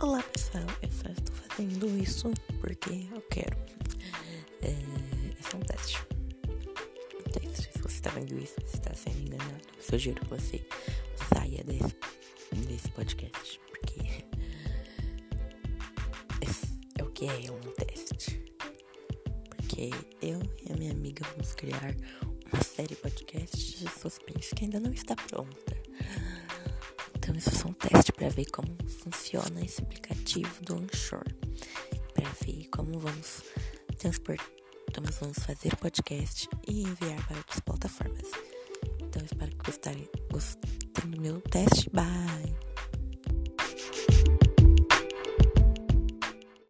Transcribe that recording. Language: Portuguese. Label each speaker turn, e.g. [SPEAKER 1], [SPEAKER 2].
[SPEAKER 1] Olá pessoal, eu só estou fazendo isso porque eu quero. É, é só um teste. Teste. Se você está vendo isso, você está sendo enganado. Eu sugiro que você saia desse, desse podcast. Porque é o que é um teste. Porque eu e a minha amiga vamos criar uma série podcast de suspense que ainda não está pronta. Para ver como funciona esse aplicativo do Onshore. Para ver como vamos transportar, vamos fazer podcast e enviar para outras plataformas. Então espero que gostarem, gostem do meu teste. Bye!